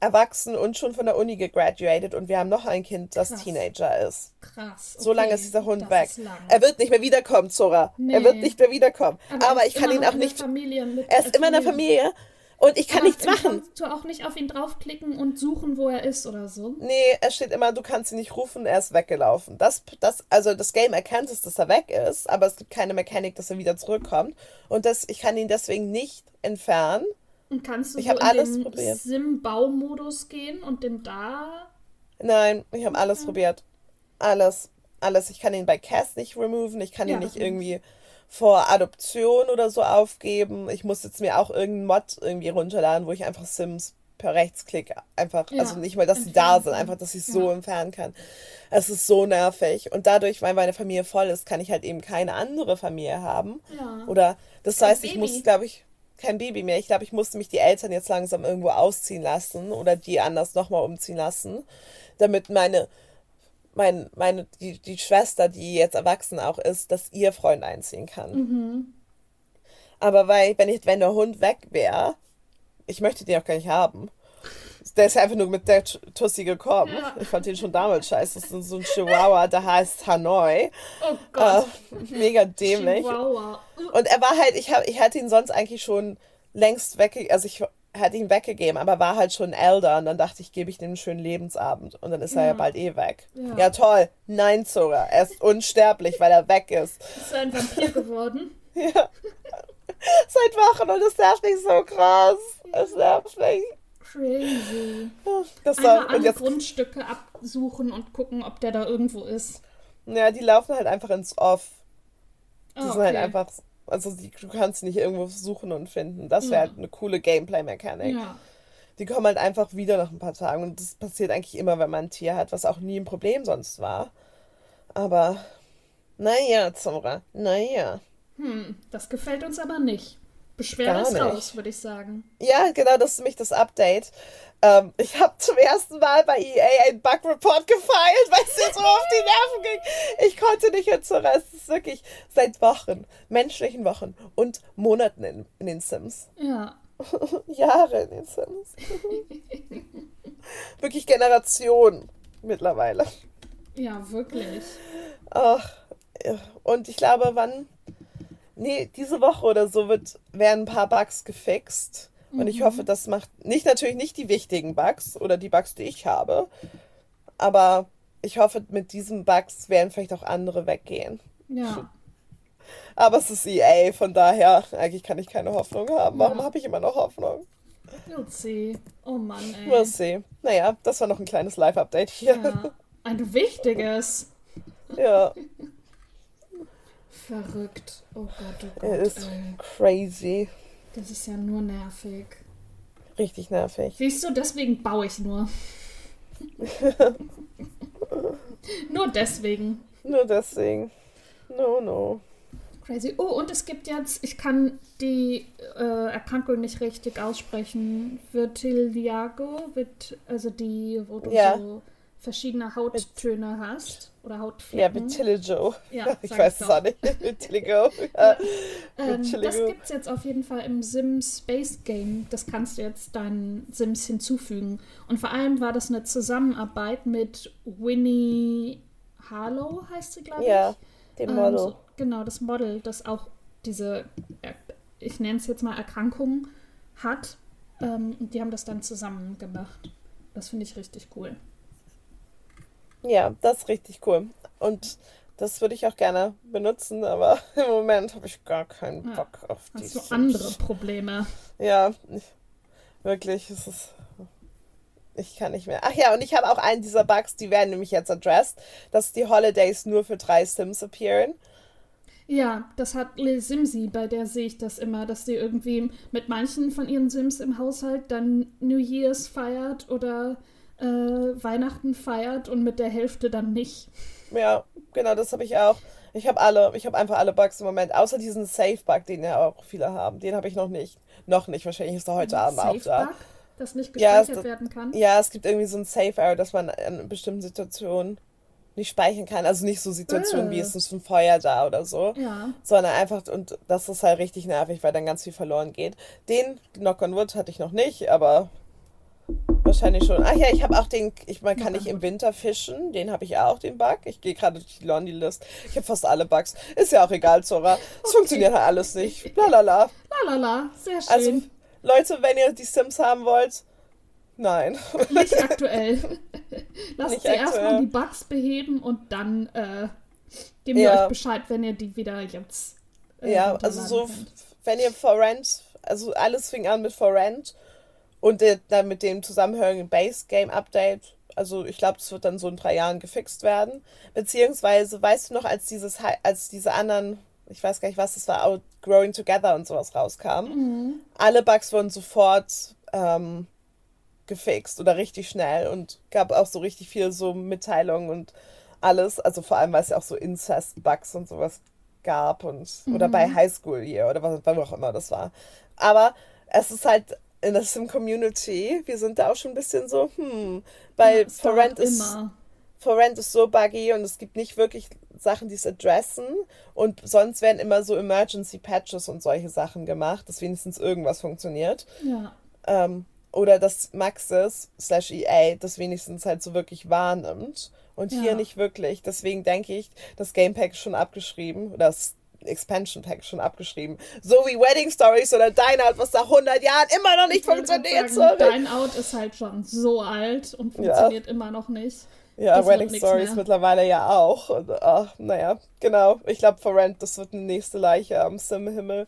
erwachsen und schon von der Uni gegraduated und wir haben noch ein Kind, das Krass. Teenager ist. Krass. So lange okay, ist dieser Hund das weg. Er wird nicht mehr wiederkommen, Zora. Nee. Er wird nicht mehr wiederkommen. Aber, er ich kann ihn auch nicht. Er ist immer in der Familie und ich kann Aber nichts machen. Kannst du auch nicht auf ihn draufklicken und suchen, wo er ist oder so? Nee, es steht immer, du kannst ihn nicht rufen, er ist weggelaufen. Das, das, also das Game erkennt es, dass er weg ist, aber es gibt keine Mechanik, dass er wieder zurückkommt. Und das, ich kann ihn deswegen nicht entfernen. Und kannst du Ich so in den. Sim-Baumodus gehen und den da. Nein, ich habe alles probiert. Alles. Alles. Ich kann ihn bei Cass nicht removen. Ich kann Ja, ihn nicht irgendwie vor Adoption oder so aufgeben. Ich muss jetzt mir auch irgendeinen Mod irgendwie runterladen, wo ich einfach Sims per Rechtsklick einfach, Ja, also nicht mal, dass sie da sind, einfach, dass ich es so Ja. entfernen kann. Es ist so nervig. Und dadurch, weil meine Familie voll ist, kann ich halt eben keine andere Familie haben. Ja. Oder das Kein heißt, ich Baby. muss, glaube ich, kein Baby mehr. Ich glaube, ich musste mich die Eltern jetzt langsam irgendwo ausziehen lassen oder die anders nochmal umziehen lassen, damit meine, mein, meine, die, die Schwester, die jetzt erwachsen auch ist, dass ihr Freund einziehen kann. Mhm. Aber weil, wenn ich, wenn der Hund weg wäre, ich möchte den auch gar nicht haben. Der ist einfach nur mit der Tussi gekommen. Ja. Ich fand den schon damals scheiße. Das ist so ein Chihuahua, der heißt Hanoi. Oh Gott. Äh, mega dämlich. Chihuahua. Und er war halt, ich hab, ich hatte ihn sonst eigentlich schon längst wegge, also ich hatte ihn weggegeben, aber war halt schon älter und dann dachte ich, gebe ich dem einen schönen Lebensabend und dann ist er ja Ja. bald eh weg. Ja. Ja, toll. Nein, Zora. Er ist unsterblich, weil er weg ist. Ist er ein Vampir geworden? Ja. Seit Wochen und es nervt mich so krass. Es nervt mich. Crazy. Das Einmal war, und alle jetzt, Grundstücke absuchen und gucken, ob der da irgendwo ist. ja, die laufen halt einfach ins Off. Die Ah, sind halt okay. einfach, also die, du kannst nicht irgendwo suchen und finden. Das wäre Ja. halt eine coole Gameplay-Mechanik. Ja. Die kommen halt einfach wieder nach ein paar Tagen. Und das passiert eigentlich immer, wenn man ein Tier hat, was auch nie ein Problem sonst war. Aber, naja, Zora, naja. Hm, das gefällt uns aber nicht. Beschwer Gar das nicht. raus, würde ich sagen. Ja, genau, das ist nämlich das Update. Ähm, ich habe zum ersten Mal bei EA einen Bug-Report gefeilt, weil es mir so auf die Nerven ging. Ich konnte nicht mehr Zora. Es ist wirklich seit Wochen, menschlichen Wochen und Monaten in, in den Sims. Ja. Jahre in den Sims. wirklich Generationen mittlerweile. Ja, wirklich. Ach, und ich glaube, wann. Nee, diese Woche oder so wird, werden ein paar Bugs gefixt. Und ich hoffe, das macht nicht natürlich nicht die wichtigen Bugs oder die Bugs, die ich habe. Aber ich hoffe, mit diesen Bugs werden vielleicht auch andere weggehen. Ja. Aber es ist EA, von daher, eigentlich kann ich keine Hoffnung haben. Warum Ja. habe ich immer noch Hoffnung? We'll see. Oh Mann, ey. We'll see. Naja, das war noch ein kleines Live-Update hier. Ja. Ein wichtiges. Ja, Verrückt. Oh Gott, oh Gott. er ist ey. crazy. Das ist ja nur nervig. Richtig nervig. Siehst du, deswegen baue ich nur. nur deswegen. Nur deswegen. No, no. Crazy. Oh, und es gibt jetzt, ich kann die äh, Erkrankung nicht richtig aussprechen. Vitiligo, wird, also die, wo du Ja. so verschiedene Hauttöne hast oder Ja, Hautflecken. Vitiligo. Ja, ich weiß es auch nicht. Vitiligo. Ja. Ähm, das gibt es jetzt auf jeden Fall im Sims Space Game. Das kannst du jetzt deinen Sims hinzufügen. Und vor allem war das eine Zusammenarbeit mit Winnie Harlow, heißt sie, glaube ich. Ja, den Ähm, Model. so, genau, das Model, das auch diese, äh, ich nenne es jetzt mal Erkrankung hat. Ähm, die haben das dann zusammen gemacht. Das finde ich richtig cool. Ja, das ist richtig cool. Und das würde ich auch gerne benutzen, aber im Moment habe ich gar keinen Ja. Bock auf die Hast du Sims. andere Probleme? Ja, ich, wirklich, es ist. Ich kann nicht mehr. Ach ja, und ich habe auch einen dieser Bugs, die werden nämlich jetzt addressed, dass die Holidays nur für drei Sims appearen. Ja, das hat Lil Simsi, bei der sehe ich das immer, dass die irgendwie mit manchen von ihren Sims im Haushalt dann New Year's feiert oder äh, Weihnachten feiert und mit der Hälfte dann nicht. Ja, genau, das habe ich auch. Ich habe alle, ich habe einfach alle Bugs im Moment, außer diesen Safe-Bug, den ja auch viele haben. Den habe ich noch nicht. Noch nicht, wahrscheinlich ist er heute Abend auch da. Safe-Bug, das nicht Ja, gespeichert es- werden kann. Ja, es gibt irgendwie so ein Safe-Error, dass man in bestimmten Situationen nicht speichern kann. Also nicht so Situationen wie Äh. es ist ein Feuer da oder so. Ja. sondern einfach, und das ist halt richtig nervig, weil dann ganz viel verloren geht. Den, Knock on Wood, hatte ich noch nicht, aber wahrscheinlich schon. Ach ja, ich habe auch den, ich man kann nicht im Winter fischen, den habe ich auch, den Bug. Ich gehe gerade durch die Laundry-List. Ich habe fast alle Bugs. Ist ja auch egal, Zora. Es funktioniert halt alles nicht. Lalala. Lalala, sehr schön. Also, Leute, wenn ihr die Sims haben wollt, nein. nicht aktuell. Lasst sie erstmal die Bugs beheben und dann äh, geben wir Ja. euch Bescheid, wenn ihr die wieder jetzt. äh, Ja, also so, könnt. wenn ihr For Rent, also alles fing an mit For Rent und der, dann mit dem zusammenhörigen Base Game Update. Also ich glaube, das wird dann so in drei Jahren gefixt werden. Beziehungsweise, weißt du noch, als dieses, als diese anderen, ich weiß gar nicht, was das war, Growing Together und sowas rauskam, Mhm. alle Bugs wurden sofort ähm, gefixt oder richtig schnell und gab auch so richtig viel so Mitteilungen und alles. Also vor allem, weil es ja auch so Incest-Bugs und sowas gab und oder bei High School Year oder was, wann auch immer das war. Aber es ist halt in der Sim-Community, wir sind da auch schon ein bisschen so, hm, weil Ja, For Rent ist immer. For Rent ist so buggy und es gibt nicht wirklich Sachen, die es adressen. Und sonst werden immer so Emergency Patches und solche Sachen gemacht, dass wenigstens irgendwas funktioniert. Ja. Ähm, oder dass Maxis slash EA das wenigstens halt so wirklich wahrnimmt. Und hier Ja. nicht wirklich. Deswegen denke ich, das Game Pack ist schon abgeschrieben. Oder das Expansion Pack schon abgeschrieben. So wie Wedding Stories oder Dine was nach 100 Jahren immer noch nicht funktioniert. sagen, sorry. Dein Out ist halt schon so alt und Ja. funktioniert immer noch nicht. Ja, Das Wedding Stories mehr. mittlerweile ja auch. Und, ach, naja, genau. Ich glaube, For Rent, das wird eine nächste Leiche am Sim-Himmel.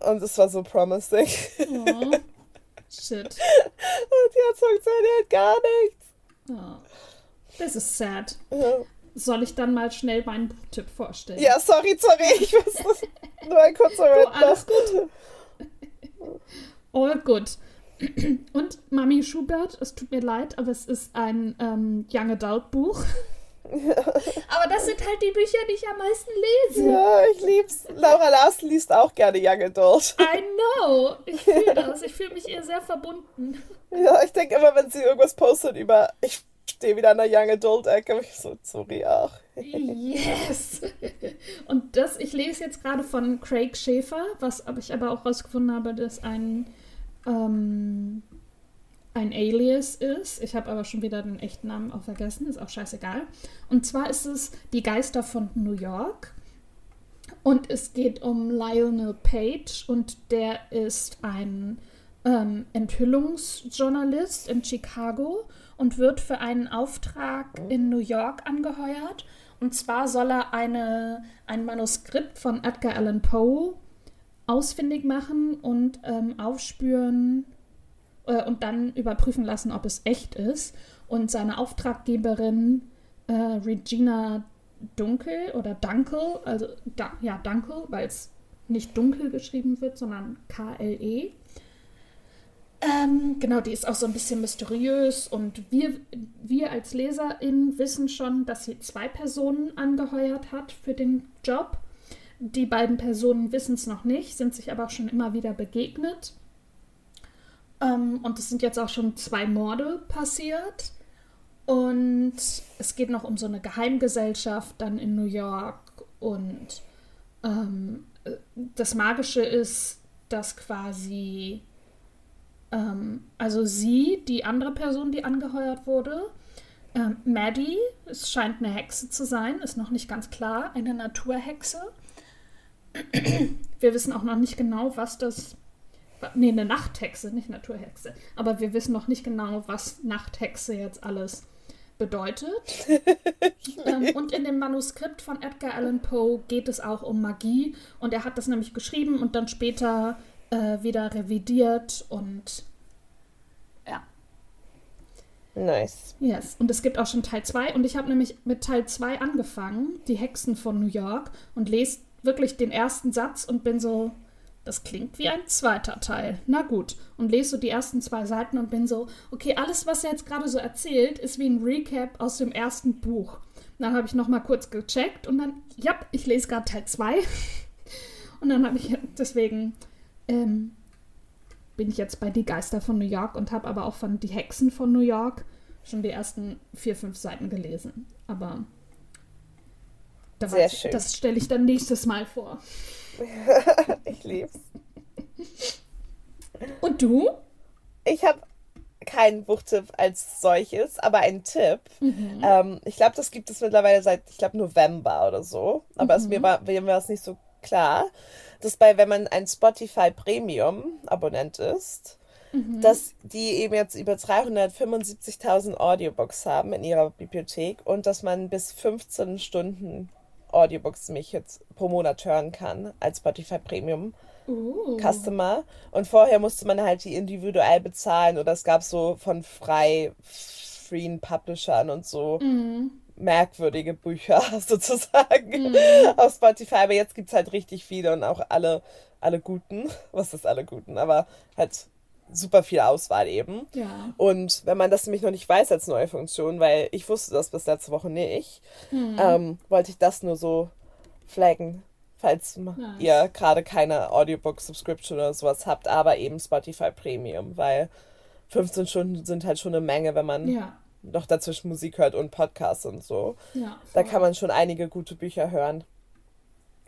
Und es war so promising. Oh. Shit. Und jetzt funktioniert gar nichts. Oh. Das ist sad. Ja. Soll ich dann mal schnell meinen Buchtipp vorstellen? Ja, sorry, sorry, ich muss das. Nur ein kurzer Oh, Rant alles noch. gut. Oh, gut. Und Mami Schubert, es tut mir leid, aber es ist ein ähm, Young Adult Buch. aber das sind halt die Bücher, die ich am meisten lese. Ja, ich lieb's. Laura Larsen liest auch gerne Young Adult. I know. Ich fühle das. Ich fühle mich ihr sehr verbunden. Ja, ich denke immer, wenn sie irgendwas postet über, ich stehe wieder an der Young Adult Ecke, ich so, sorry, ach. Yes. Und das, ich lese jetzt gerade von Craig Schäfer, was ich aber auch rausgefunden habe, dass ein ähm, ein Alias ist. Ich habe aber schon wieder den echten Namen auch vergessen, ist auch scheißegal. Und zwar ist es Die Geister von New York. Und es geht um Lionel Page und der ist ein ähm, Enthüllungsjournalist in Chicago und wird für einen Auftrag in New York angeheuert. Und zwar soll er eine, ein Manuskript von Edgar Allan Poe ausfindig machen und ähm, aufspüren äh, und dann überprüfen lassen, ob es echt ist. Und seine Auftraggeberin äh, Regina Dunkel oder Dunkel, also da, ja, Dunkel, weil es nicht dunkel geschrieben wird, sondern K-L-E. Ähm, genau, die ist auch so ein bisschen mysteriös und wir, wir als LeserInnen wissen schon, dass sie zwei Personen angeheuert hat für den Job. Die beiden Personen wissen es noch nicht, sind sich aber auch schon immer wieder begegnet. Ähm, und es sind jetzt auch schon zwei Morde passiert. Und es geht noch um so eine Geheimgesellschaft dann in New York. Und ähm, das Magische ist, dass quasi, ähm, also sie, die andere Person, die angeheuert wurde, ähm, Maddie, es scheint eine Hexe zu sein, ist noch nicht ganz klar, eine Naturhexe. Wir wissen auch noch nicht genau, was das. Nee, eine Nachthexe, nicht Naturhexe. Aber wir wissen noch nicht genau, was Nachthexe jetzt alles bedeutet. ähm, und in dem Manuskript von Edgar Allan Poe geht es auch um Magie. Und er hat das nämlich geschrieben und dann später äh, wieder revidiert und ja. Nice. Yes. Und es gibt auch schon Teil 2. Und ich habe nämlich mit Teil 2 angefangen, die Hexen von New York, und lese wirklich den ersten Satz und bin so, das klingt wie ein zweiter Teil. Na gut. Und lese so die ersten zwei Seiten und bin so, okay, alles, was er jetzt gerade so erzählt, ist wie ein Recap aus dem ersten Buch. Dann habe ich nochmal kurz gecheckt und dann, ja, ich lese gerade Teil 2. und dann habe ich deswegen ähm, bin ich jetzt bei Die Geister von New York und habe aber auch von Die Hexen von New York schon die ersten vier, fünf Seiten gelesen. Aber da Sehr ich, schön. das stelle ich dann nächstes Mal vor. ich lieb's. Und du? Ich habe keinen Buchtipp als solches, aber einen Tipp. Ähm, ich glaube, das gibt es mittlerweile seit, ich glaube, November oder so. Aber es, mir war mir war es nicht so klar, dass bei, wenn man ein Spotify Premium Abonnent ist, dass die eben jetzt über 375.000 Audiobooks haben in ihrer Bibliothek und dass man bis 15 Stunden Audiobooks mich jetzt pro Monat hören kann als Spotify Premium Uh. Customer. Und vorher musste man halt die individuell bezahlen oder es gab so von frei freien Publishern und so merkwürdige Bücher sozusagen auf Spotify. Aber jetzt gibt es halt richtig viele und auch alle, alle guten. Was ist alle guten? Aber halt super viel Auswahl eben. Ja. Und wenn man das nämlich noch nicht weiß als neue Funktion, weil ich wusste das bis letzte Woche nicht, ähm, wollte ich das nur so flaggen, falls Nice. ihr gerade keine Audiobook-Subscription oder sowas habt, aber eben Spotify Premium, weil 15 Stunden sind halt schon eine Menge, wenn man Ja. Noch dazwischen Musik hört und Podcasts und so. Ja. Da kann man schon einige gute Bücher hören.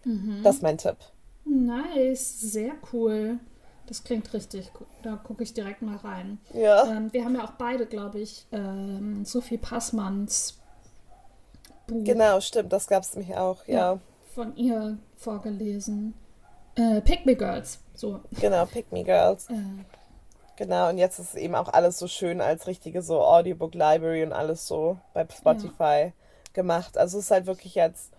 Mhm. Das ist mein Tipp. Nice. Sehr cool. Das klingt richtig. Da gucke ich direkt mal rein. Ja. Ähm, wir haben ja auch beide, glaube ich, ähm, Sophie Passmanns Buch Genau, stimmt, das gab es nämlich auch, ja. von ihr vorgelesen. Äh, Pick Me Girls. So. Genau, Pick Me Girls. Äh, Genau, und jetzt ist eben auch alles so schön als richtige so Audiobook Library und alles so bei Spotify gemacht. Also es ist halt wirklich jetzt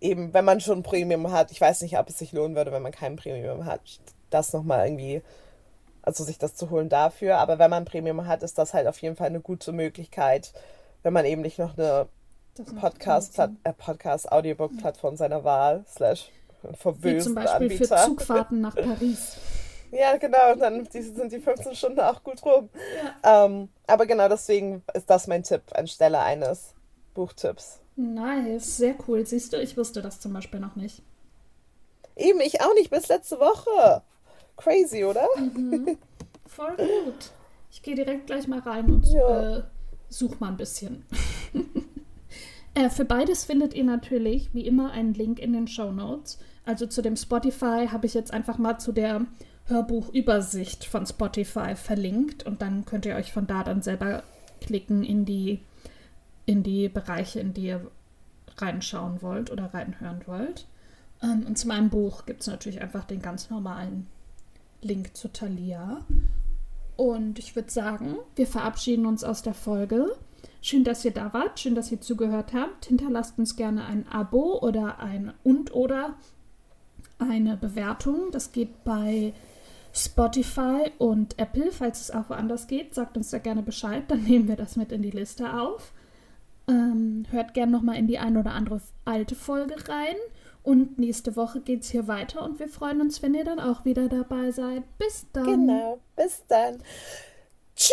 eben, wenn man schon Premium hat, ich weiß nicht, ob es sich lohnen würde, wenn man kein Premium hat, das nochmal irgendwie, also sich das zu holen dafür. Aber wenn man Premium hat, ist das halt auf jeden Fall eine gute Möglichkeit, wenn man eben nicht noch eine das noch Podcast, benutzen. äh, Podcast Audiobook-Plattform seiner Wahl, slash Wie verwöhnten zum Beispiel für Anbieter. Zugfahrten nach Paris. Ja, genau, und dann sind die 15 Stunden auch gut rum. Ähm, aber genau deswegen ist das mein Tipp anstelle eines Buchtipps. Nice, sehr cool. Siehst du, ich wusste das zum Beispiel noch nicht. Eben, ich auch nicht, bis letzte Woche. Crazy, oder? Voll gut. Ich gehe direkt gleich mal rein und Ja. äh, such mal ein bisschen. äh, für beides findet ihr natürlich wie immer einen Link in den Show Notes. Also zu dem Spotify habe ich jetzt einfach mal zu der Hörbuchübersicht von Spotify verlinkt und dann könnt ihr euch von da dann selber klicken in die, in die Bereiche, in die ihr reinschauen wollt oder reinhören wollt. Ähm, und zu meinem Buch gibt es natürlich einfach den ganz normalen Link zu Thalia. Und ich würde sagen, wir verabschieden uns aus der Folge. Schön, dass ihr da wart, schön, dass ihr zugehört habt. Hinterlasst uns gerne ein Abo oder ein und oder eine Bewertung. Das geht bei Spotify und Apple. Falls es auch woanders geht, sagt uns da gerne Bescheid. Dann nehmen wir das mit in die Liste auf. Ähm, hört gerne nochmal in die ein oder andere alte Folge rein. Und nächste Woche geht es hier weiter und wir freuen uns, wenn ihr dann auch wieder dabei seid. Bis dann. Genau. Bis dann. Tschüss.